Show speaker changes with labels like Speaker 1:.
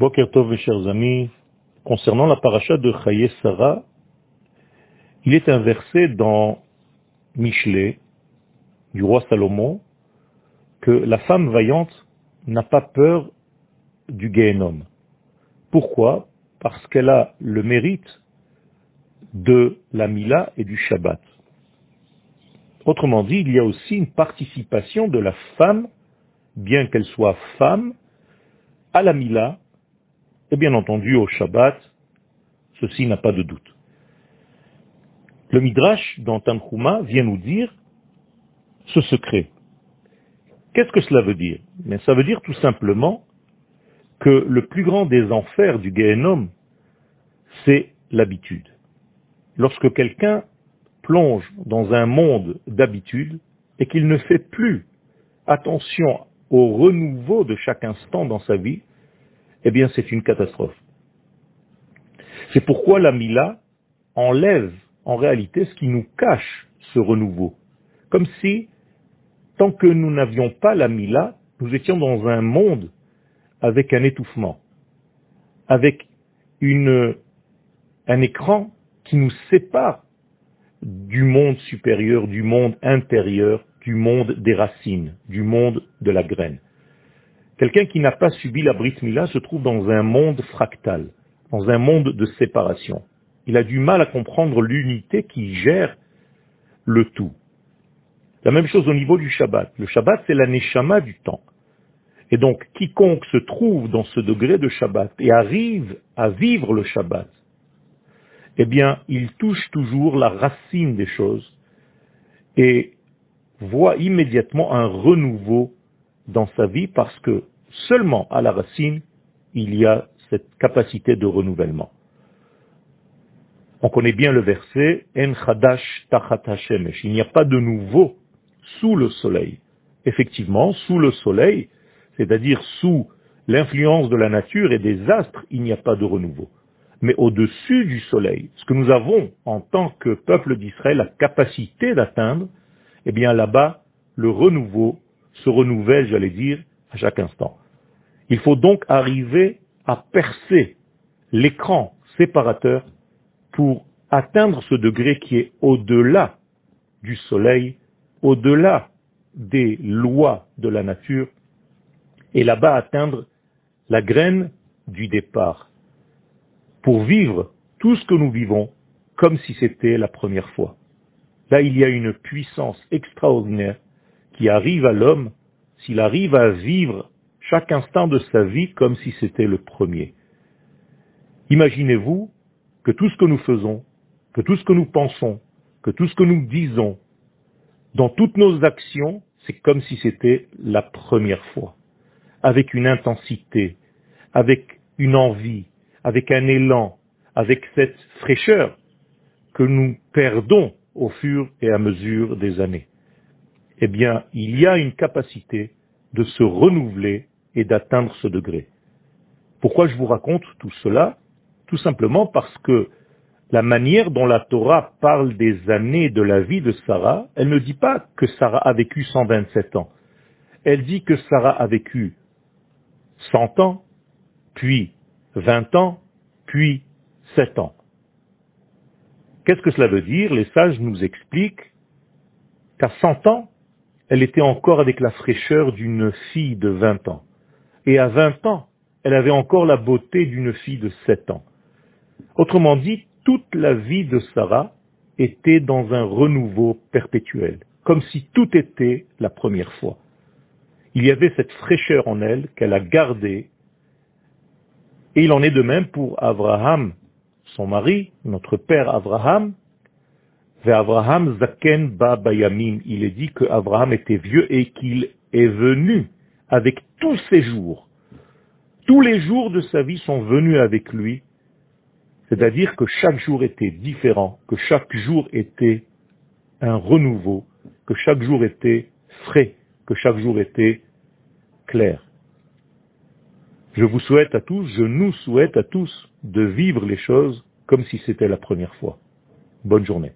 Speaker 1: Boker Tov, chers amis, concernant la paracha de Chaye Sarah, il est un verset dans Michelet, du roi Salomon, que la femme vaillante n'a pas peur du Gehenom. Pourquoi? Parce qu'elle a le mérite de la Mila et du Shabbat. Autrement dit, il y a aussi une participation de la femme, bien qu'elle soit femme, à la Mila, et bien entendu au Shabbat, ceci n'a pas de doute. Le Midrash dans Tanchuma vient nous dire ce secret. Qu'est-ce que cela veut dire? Mais Ça veut dire tout simplement que le plus grand des enfers du Gehenom, c'est l'habitude. Lorsque quelqu'un plonge dans un monde d'habitude et qu'il ne fait plus attention au renouveau de chaque instant dans sa vie, eh bien c'est une catastrophe. C'est pourquoi la Mila enlève en réalité ce qui nous cache ce renouveau. Comme si, tant que nous n'avions pas la Mila, nous étions dans un monde avec un étouffement, avec un écran qui nous sépare du monde supérieur, du monde intérieur, du monde des racines, du monde de la graine. Quelqu'un qui n'a pas subi la Brit Mila se trouve dans un monde fractal, dans un monde de séparation. Il a du mal à comprendre l'unité qui gère le tout. La même chose au niveau du Shabbat. Le Shabbat, c'est l'aneshama du temps. Et donc, quiconque se trouve dans ce degré de Shabbat et arrive à vivre le Shabbat, eh bien, il touche toujours la racine des choses et voit immédiatement un renouveau dans sa vie parce que seulement à la racine, il y a cette capacité de renouvellement. On connaît bien le verset En chadash Il n'y a pas de nouveau sous le soleil. Effectivement, sous le soleil, c'est-à-dire sous l'influence de la nature et des astres, il n'y a pas de renouveau. Mais au-dessus du soleil, ce que nous avons en tant que peuple d'Israël la capacité d'atteindre, eh bien là-bas, le renouveau se renouvelle, j'allais dire, à chaque instant. Il faut donc arriver à percer l'écran séparateur pour atteindre ce degré qui est au-delà du soleil, au-delà des lois de la nature, et là-bas atteindre la graine du départ, pour vivre tout ce que nous vivons comme si c'était la première fois. Là, il y a une puissance extraordinaire qui arrive à l'homme s'il arrive à vivre chaque instant de sa vie comme si c'était le premier. Imaginez-vous que tout ce que nous faisons, que tout ce que nous pensons, que tout ce que nous disons, dans toutes nos actions, c'est comme si c'était la première fois, avec une intensité, avec une envie, avec un élan, avec cette fraîcheur que nous perdons au fur et à mesure des années. Eh bien, il y a une capacité de se renouveler et d'atteindre ce degré. Pourquoi je vous raconte tout cela? Tout simplement parce que la manière dont la Torah parle des années de la vie de Sarah, elle ne dit pas que Sarah a vécu 127 ans. Elle dit que Sarah a vécu 100 ans, puis 20 ans, puis 7 ans. Qu'est-ce que cela veut dire? Les sages nous expliquent qu'à 100 ans, elle était encore avec la fraîcheur d'une fille de 20 ans. Et à 20 ans, elle avait encore la beauté d'une fille de 7 ans. Autrement dit, toute la vie de Sarah était dans un renouveau perpétuel, comme si tout était la première fois. Il y avait cette fraîcheur en elle qu'elle a gardée, et il en est de même pour Abraham, son mari, notre père Abraham, Abraham Zaken Ba Bayamim, il est dit que Abraham était vieux et qu'il est venu avec tous ses jours. Tous les jours de sa vie sont venus avec lui, c'est-à-dire que chaque jour était différent, que chaque jour était un renouveau, que chaque jour était frais, que chaque jour était clair. Je vous souhaite à tous, je nous souhaite à tous de vivre les choses comme si c'était la première fois. Bonne journée.